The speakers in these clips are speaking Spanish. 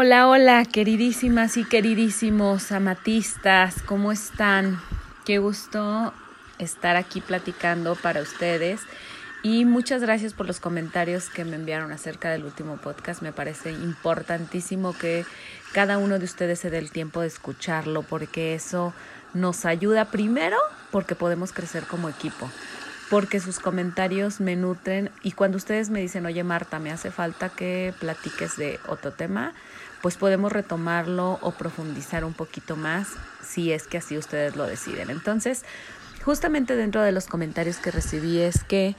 Hola, hola, queridísimas y queridísimos amatistas, ¿cómo están? Qué gusto estar aquí platicando para ustedes y muchas gracias por los comentarios que me enviaron acerca del último podcast. Me parece importantísimo que cada uno de ustedes se dé el tiempo de escucharlo porque eso nos ayuda primero porque podemos crecer como equipo porque sus comentarios me nutren y cuando ustedes me dicen, oye Marta, me hace falta que platiques de otro tema, pues podemos retomarlo o profundizar un poquito más si es que así ustedes lo deciden. Entonces, justamente dentro de los comentarios que recibí es que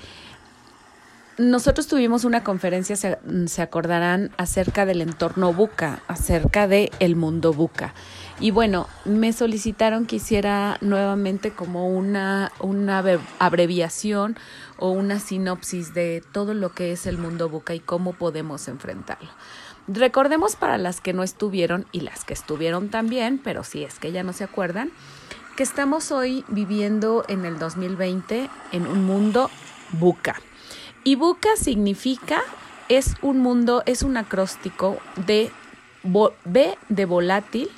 nosotros tuvimos una conferencia, se, acordarán, acerca del entorno buca, acerca del el mundo buca. Y bueno, me solicitaron que hiciera nuevamente como una, una abreviación o una sinopsis de todo lo que es el mundo buca y cómo podemos enfrentarlo. Recordemos para las que no estuvieron y las que estuvieron también, pero si es que ya no se acuerdan, que estamos hoy viviendo en el 2020 en un mundo buca. Y buca significa, es un mundo, es un acróstico de B de volátil,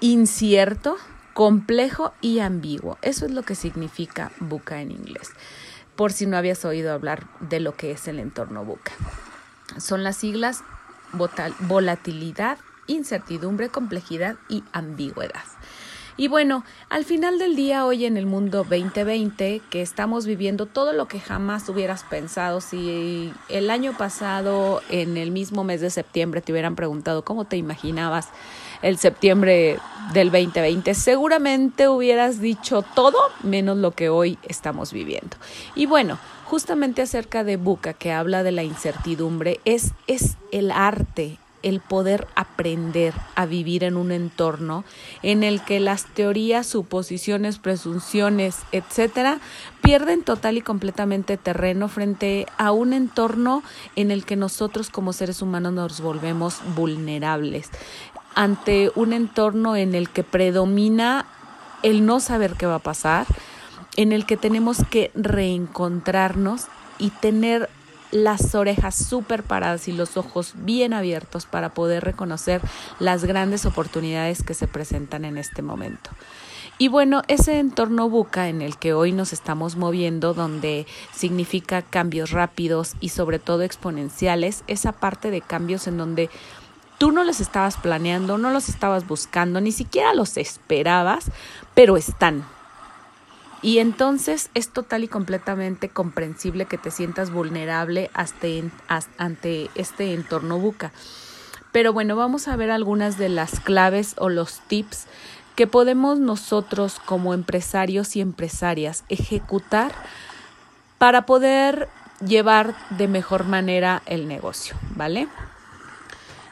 incierto, complejo y ambiguo. Eso es lo que significa buca en inglés, por si no habías oído hablar de lo que es el entorno buca. Son las siglas volatilidad, incertidumbre, complejidad y ambigüedad. Y bueno, al final del día, hoy en el mundo 2020, que estamos viviendo todo lo que jamás hubieras pensado, si el año pasado, en el mismo mes de septiembre, te hubieran preguntado cómo te imaginabas el septiembre del 2020, seguramente hubieras dicho todo menos lo que hoy estamos viviendo. Y bueno, justamente acerca de Buca, que habla de la incertidumbre, es, es el arte, el poder aprender a vivir en un entorno en el que las teorías, suposiciones, presunciones, etcétera, pierden total y completamente terreno frente a un entorno en el que nosotros como seres humanos nos volvemos vulnerables ante un entorno en el que predomina el no saber qué va a pasar, en el que tenemos que reencontrarnos y tener las orejas súper paradas y los ojos bien abiertos para poder reconocer las grandes oportunidades que se presentan en este momento. Y bueno, ese entorno buca en el que hoy nos estamos moviendo, donde significa cambios rápidos y sobre todo exponenciales, esa parte de cambios en donde tú no los estabas planeando, no los estabas buscando, ni siquiera los esperabas, pero están, y entonces es total y completamente comprensible que te sientas vulnerable ante este entorno buca. Pero bueno, vamos a ver algunas de las claves o los tips que podemos nosotros como empresarios y empresarias ejecutar para poder llevar de mejor manera el negocio, ¿vale?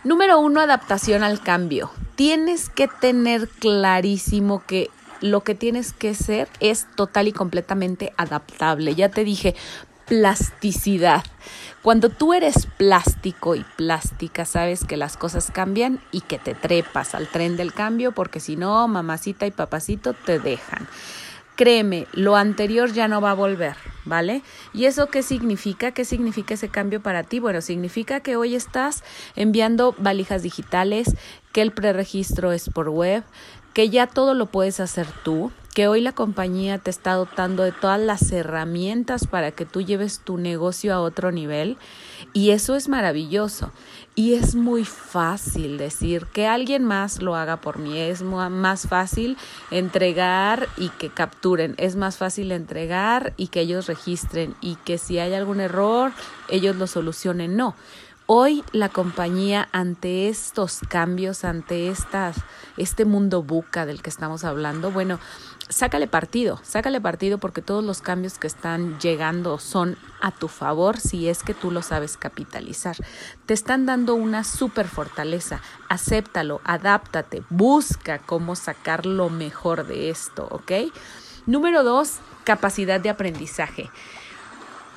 Número uno, adaptación al cambio. Tienes que tener clarísimo que lo que tienes que ser es total y completamente adaptable. Ya te dije, plasticidad. Cuando tú eres plástico y plástica, sabes que las cosas cambian y que te trepas al tren del cambio porque si no, mamacita y papacito te dejan. Créeme, lo anterior ya no va a volver, ¿vale? ¿Y eso qué significa? ¿Qué significa ese cambio para ti? Bueno, significa que hoy estás enviando valijas digitales, que el preregistro es por web, que ya todo lo puedes hacer tú, que hoy la compañía te está dotando de todas las herramientas para que tú lleves tu negocio a otro nivel y eso es maravilloso. Y es muy fácil decir que alguien más lo haga por mí, es más fácil entregar y que capturen, es más fácil entregar y que ellos registren. Y que si hay algún error ellos lo solucionen, no. Hoy la compañía ante estos cambios, ante estas, este mundo buca del que estamos hablando, bueno, sácale partido, sácale partido porque todos los cambios que están llegando son a tu favor si es que tú lo sabes capitalizar. Te están dando una super fortaleza, acéptalo, adáptate, busca cómo sacar lo mejor de esto, ¿ok? Número dos, capacidad de aprendizaje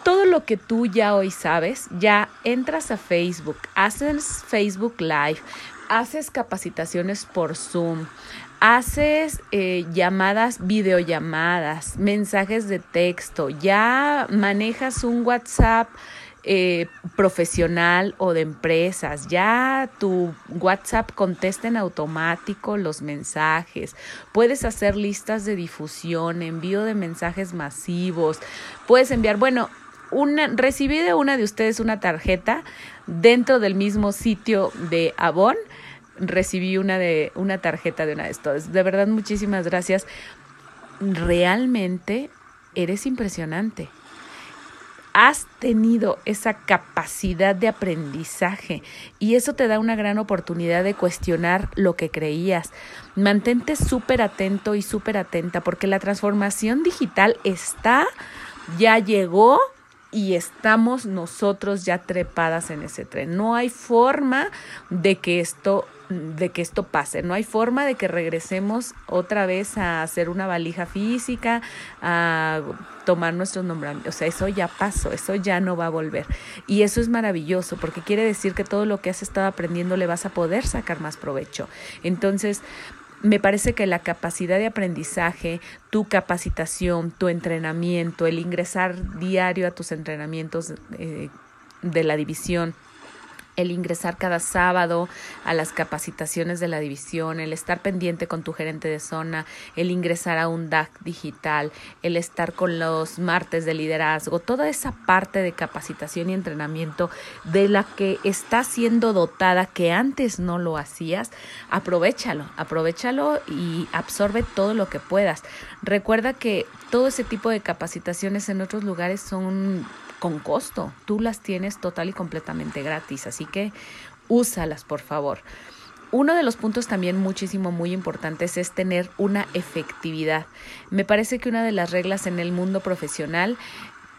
todo lo que tú ya hoy sabes, ya entras a Facebook, haces Facebook Live, haces capacitaciones por Zoom, haces eh, llamadas, videollamadas, mensajes de texto, ya manejas un WhatsApp eh, profesional o de empresas. Ya tu WhatsApp contesta en automático los mensajes. Puedes hacer listas de difusión, envío de mensajes masivos. Puedes enviar, bueno, una, recibí de una de ustedes una tarjeta dentro del mismo sitio de Avon. Recibí una de una tarjeta de una de estos. De verdad, muchísimas gracias. Realmente eres impresionante has tenido esa capacidad de aprendizaje y eso te da una gran oportunidad de cuestionar lo que creías. Mantente súper atento y súper atenta porque la transformación digital está, ya llegó y estamos nosotros ya trepadas en ese tren. No hay forma de que esto de que esto pase. No hay forma de que regresemos otra vez a hacer una valija física, a tomar nuestros nombramientos. O sea, eso ya pasó, eso ya no va a volver. Y eso es maravilloso porque quiere decir que todo lo que has estado aprendiendo le vas a poder sacar más provecho. Entonces, me parece que la capacidad de aprendizaje, tu capacitación, tu entrenamiento, el ingresar diario a tus entrenamientos eh, de la división, el ingresar cada sábado a las capacitaciones de la división, el estar pendiente con tu gerente de zona, el ingresar a un DAC digital, el estar con los martes de liderazgo, toda esa parte de capacitación y entrenamiento de la que estás siendo dotada que antes no lo hacías, aprovechalo, aprovechalo y absorbe todo lo que puedas. Recuerda que todo ese tipo de capacitaciones en otros lugares son con costo. Tú las tienes total y completamente gratis, así que úsalas, por favor. Uno de los puntos también muchísimo, muy importantes es tener una efectividad. Me parece que una de las reglas en el mundo profesional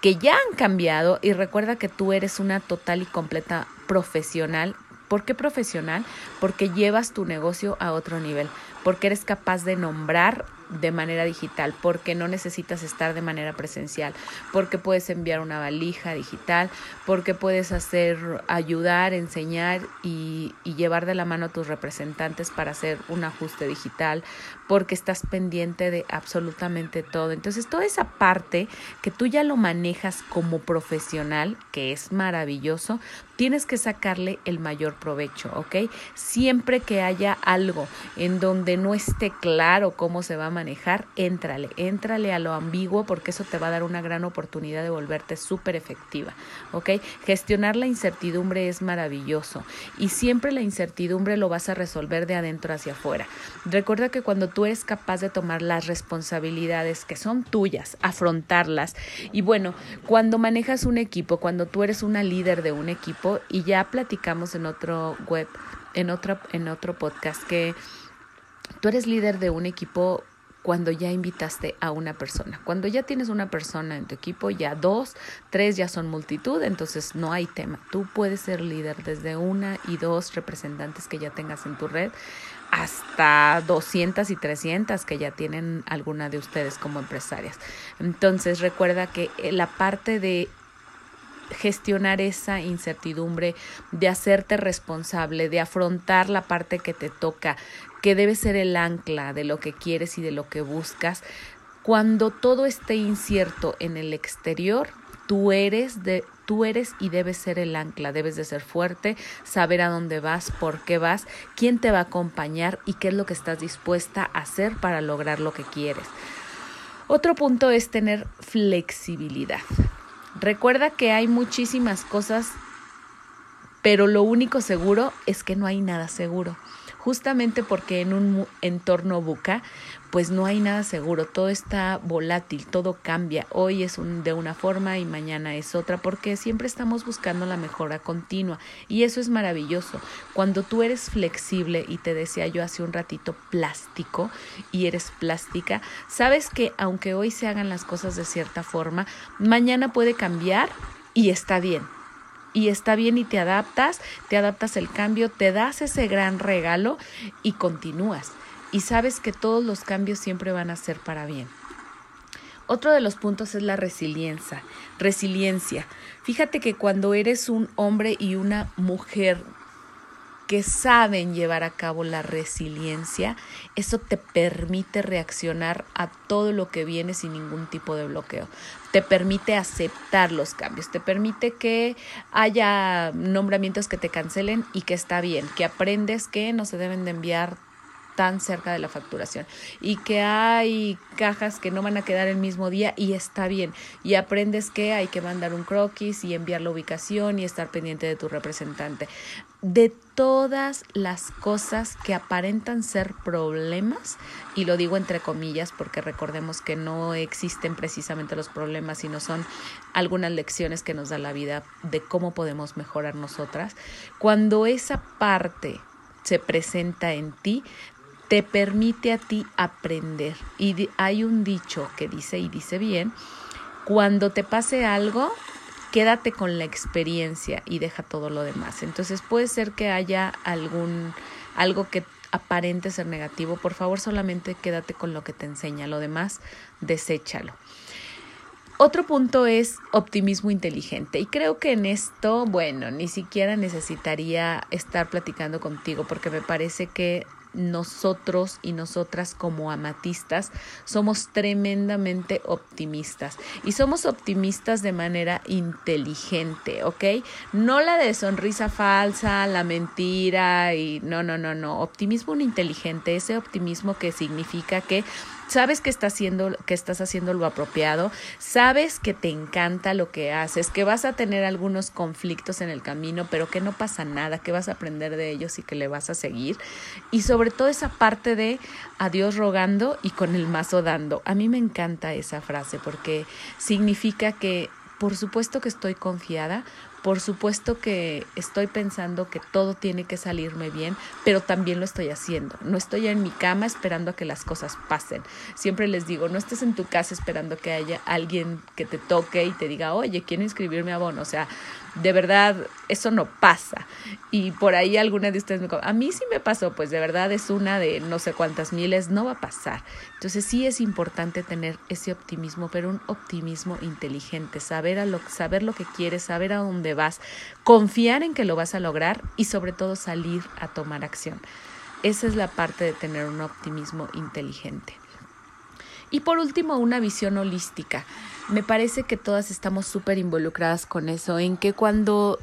que ya han cambiado y recuerda que tú eres una total y completa profesional. ¿Por qué profesional? Porque llevas tu negocio a otro nivel, porque eres capaz de nombrar de manera digital, porque no necesitas estar de manera presencial, porque puedes enviar una valija digital, porque puedes hacer, ayudar, enseñar y, y llevar de la mano a tus representantes para hacer un ajuste digital, porque estás pendiente de absolutamente todo. Entonces, toda esa parte que tú ya lo manejas como profesional, que es maravilloso, tienes que sacarle el mayor provecho, ¿ok? Siempre que haya algo en donde no esté claro cómo se va a manejar, éntrale, éntrale a lo ambiguo porque eso te va a dar una gran oportunidad de volverte súper efectiva, ¿ok? Gestionar la incertidumbre es maravilloso y siempre la incertidumbre lo vas a resolver de adentro hacia afuera. Recuerda que cuando tú tú eres capaz de tomar las responsabilidades que son tuyas, afrontarlas. Y bueno, cuando manejas un equipo, cuando tú eres una líder de un equipo, y ya platicamos en otro web, en otro, en otro podcast, que tú eres líder de un equipo cuando ya invitaste a una persona. Cuando ya tienes una persona en tu equipo, ya dos, tres ya son multitud, entonces no hay tema. Tú puedes ser líder desde una y dos representantes que ya tengas en tu red hasta 200 y 300 que ya tienen alguna de ustedes como empresarias. Entonces recuerda que eh, la parte de gestionar esa incertidumbre, de hacerte responsable, de afrontar la parte que te toca, que debe ser el ancla de lo que quieres y de lo que buscas. Cuando todo esté incierto en el exterior, tú eres de tú eres y debes ser el ancla, debes de ser fuerte, saber a dónde vas, por qué vas, quién te va a acompañar y qué es lo que estás dispuesta a hacer para lograr lo que quieres. Otro punto es tener flexibilidad. Recuerda que hay muchísimas cosas, pero lo único seguro es que no hay nada seguro justamente porque en un entorno buca, pues no hay nada seguro, todo está volátil, todo cambia, hoy es un, de una forma y mañana es otra, porque siempre estamos buscando la mejora continua y eso es maravilloso. Cuando tú eres flexible y te decía yo hace un ratito plástico y eres plástica, sabes que aunque hoy se hagan las cosas de cierta forma, mañana puede cambiar y está bien y está bien y te adaptas, te adaptas el cambio, te das ese gran regalo y continúas. Y sabes que todos los cambios siempre van a ser para bien. Otro de los puntos es la resiliencia. Resiliencia. Fíjate que cuando eres un hombre y una mujer que saben llevar a cabo la resiliencia, eso te permite reaccionar a todo lo que viene sin ningún tipo de bloqueo. Te permite aceptar los cambios, te permite que haya nombramientos que te cancelen y que está bien, que aprendes que no se deben de enviar tan cerca de la facturación y que hay cajas que no van a quedar el mismo día y está bien. Y aprendes que hay que mandar un croquis y enviar la ubicación y estar pendiente de tu representante. De todas las cosas que aparentan ser problemas, y lo digo entre comillas porque recordemos que no existen precisamente los problemas, sino son algunas lecciones que nos da la vida de cómo podemos mejorar nosotras, cuando esa parte se presenta en ti, te permite a ti aprender. Y hay un dicho que dice, y dice bien, cuando te pase algo, quédate con la experiencia y deja todo lo demás. Entonces puede ser que haya algún algo que aparente ser negativo, por favor solamente quédate con lo que te enseña, lo demás deséchalo. Otro punto es optimismo inteligente y creo que en esto, bueno, ni siquiera necesitaría estar platicando contigo porque me parece que nosotros y nosotras como amatistas somos tremendamente optimistas y somos optimistas de manera inteligente, ¿ok? No la de sonrisa falsa, la mentira y no, no, no, no, optimismo inteligente, ese optimismo que significa que sabes que estás haciendo, que estás haciendo lo apropiado, sabes que te encanta lo que haces, que vas a tener algunos conflictos en el camino, pero que no pasa nada, que vas a aprender de ellos y que le vas a seguir. Y sobre todo esa parte de a Dios rogando y con el mazo dando. A mí me encanta esa frase porque significa que por supuesto que estoy confiada, por supuesto que estoy pensando que todo tiene que salirme bien, pero también lo estoy haciendo. No estoy en mi cama esperando a que las cosas pasen. Siempre les digo, no estés en tu casa esperando que haya alguien que te toque y te diga, oye, quiero inscribirme a bono. O sea, de verdad, eso no pasa. Y por ahí alguna de ustedes me a mí sí me pasó, pues de verdad es una de no sé cuántas miles, no va a pasar. Entonces sí es importante tener ese optimismo, pero un optimismo inteligente, saber, a lo, saber lo que quieres, saber a dónde vas, confiar en que lo vas a lograr y sobre todo salir a tomar acción. Esa es la parte de tener un optimismo inteligente. Y por último, una visión holística. Me parece que todas estamos súper involucradas con eso, en que cuando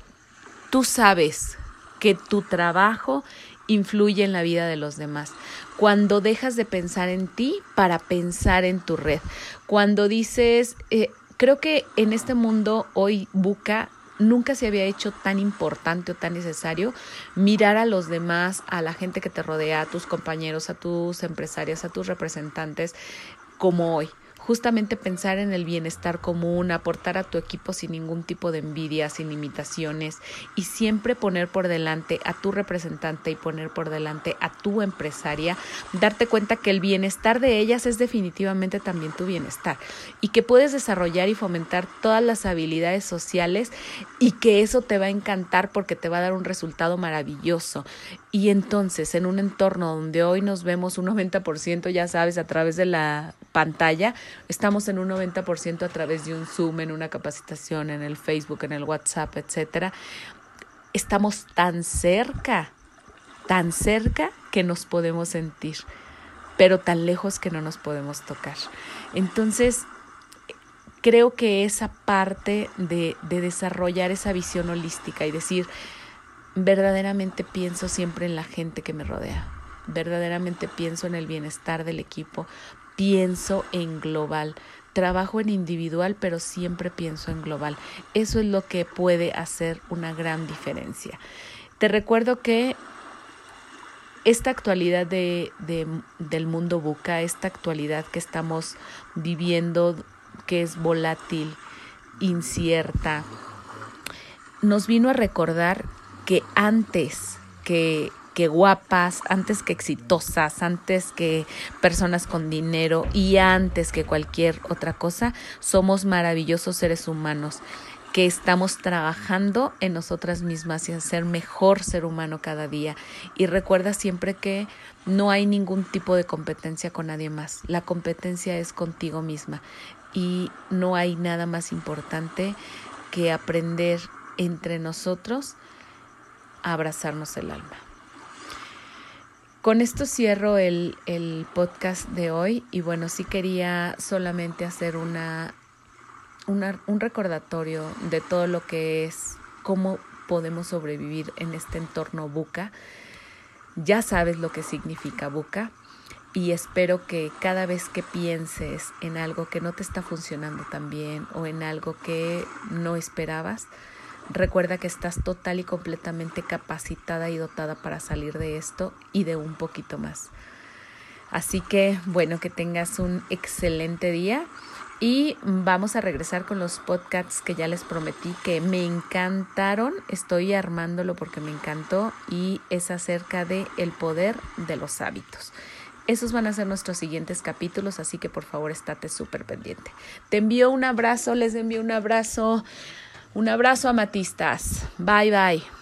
tú sabes que tu trabajo influye en la vida de los demás, cuando dejas de pensar en ti para pensar en tu red, cuando dices, eh, creo que en este mundo hoy Buca nunca se había hecho tan importante o tan necesario mirar a los demás, a la gente que te rodea, a tus compañeros, a tus empresarias, a tus representantes, como hoy justamente pensar en el bienestar común, aportar a tu equipo sin ningún tipo de envidia, sin limitaciones y siempre poner por delante a tu representante y poner por delante a tu empresaria, darte cuenta que el bienestar de ellas es definitivamente también tu bienestar y que puedes desarrollar y fomentar todas las habilidades sociales y que eso te va a encantar porque te va a dar un resultado maravilloso. Y entonces, en un entorno donde hoy nos vemos un 90%, ya sabes, a través de la pantalla, estamos en un 90% a través de un Zoom, en una capacitación, en el Facebook, en el WhatsApp, etcétera. Estamos tan cerca, tan cerca que nos podemos sentir, pero tan lejos que no nos podemos tocar. Entonces, creo que esa parte de, de desarrollar esa visión holística y decir, verdaderamente pienso siempre en la gente que me rodea, verdaderamente pienso en el bienestar del equipo, pienso en global, trabajo en individual, pero siempre pienso en global. Eso es lo que puede hacer una gran diferencia. Te recuerdo que esta actualidad de, del mundo buca, esta actualidad que estamos viviendo, que es volátil, incierta, nos vino a recordar que antes que, que guapas, antes que exitosas, antes que personas con dinero y antes que cualquier otra cosa, somos maravillosos seres humanos que estamos trabajando en nosotras mismas y en ser mejor ser humano cada día. Y recuerda siempre que no hay ningún tipo de competencia con nadie más. La competencia es contigo misma. Y no hay nada más importante que aprender entre nosotros abrazarnos el alma. Con esto cierro el, el podcast de hoy y bueno, sí quería solamente hacer una, un recordatorio de todo lo que es, cómo podemos sobrevivir en este entorno buca. Ya sabes lo que significa buca y espero que cada vez que pienses en algo que no te está funcionando tan bien o en algo que no esperabas, Recuerda que estás total y completamente capacitada y dotada para salir de esto y de un poquito más. Así que, bueno, que tengas un excelente día y vamos a regresar con los podcasts que ya les prometí que me encantaron. Estoy armándolo porque me encantó y es acerca de el poder de los hábitos. Esos van a ser nuestros siguientes capítulos, así que por favor estate súper pendiente. Te envío un abrazo, les envío un abrazo. Un abrazo amatistas. Bye bye.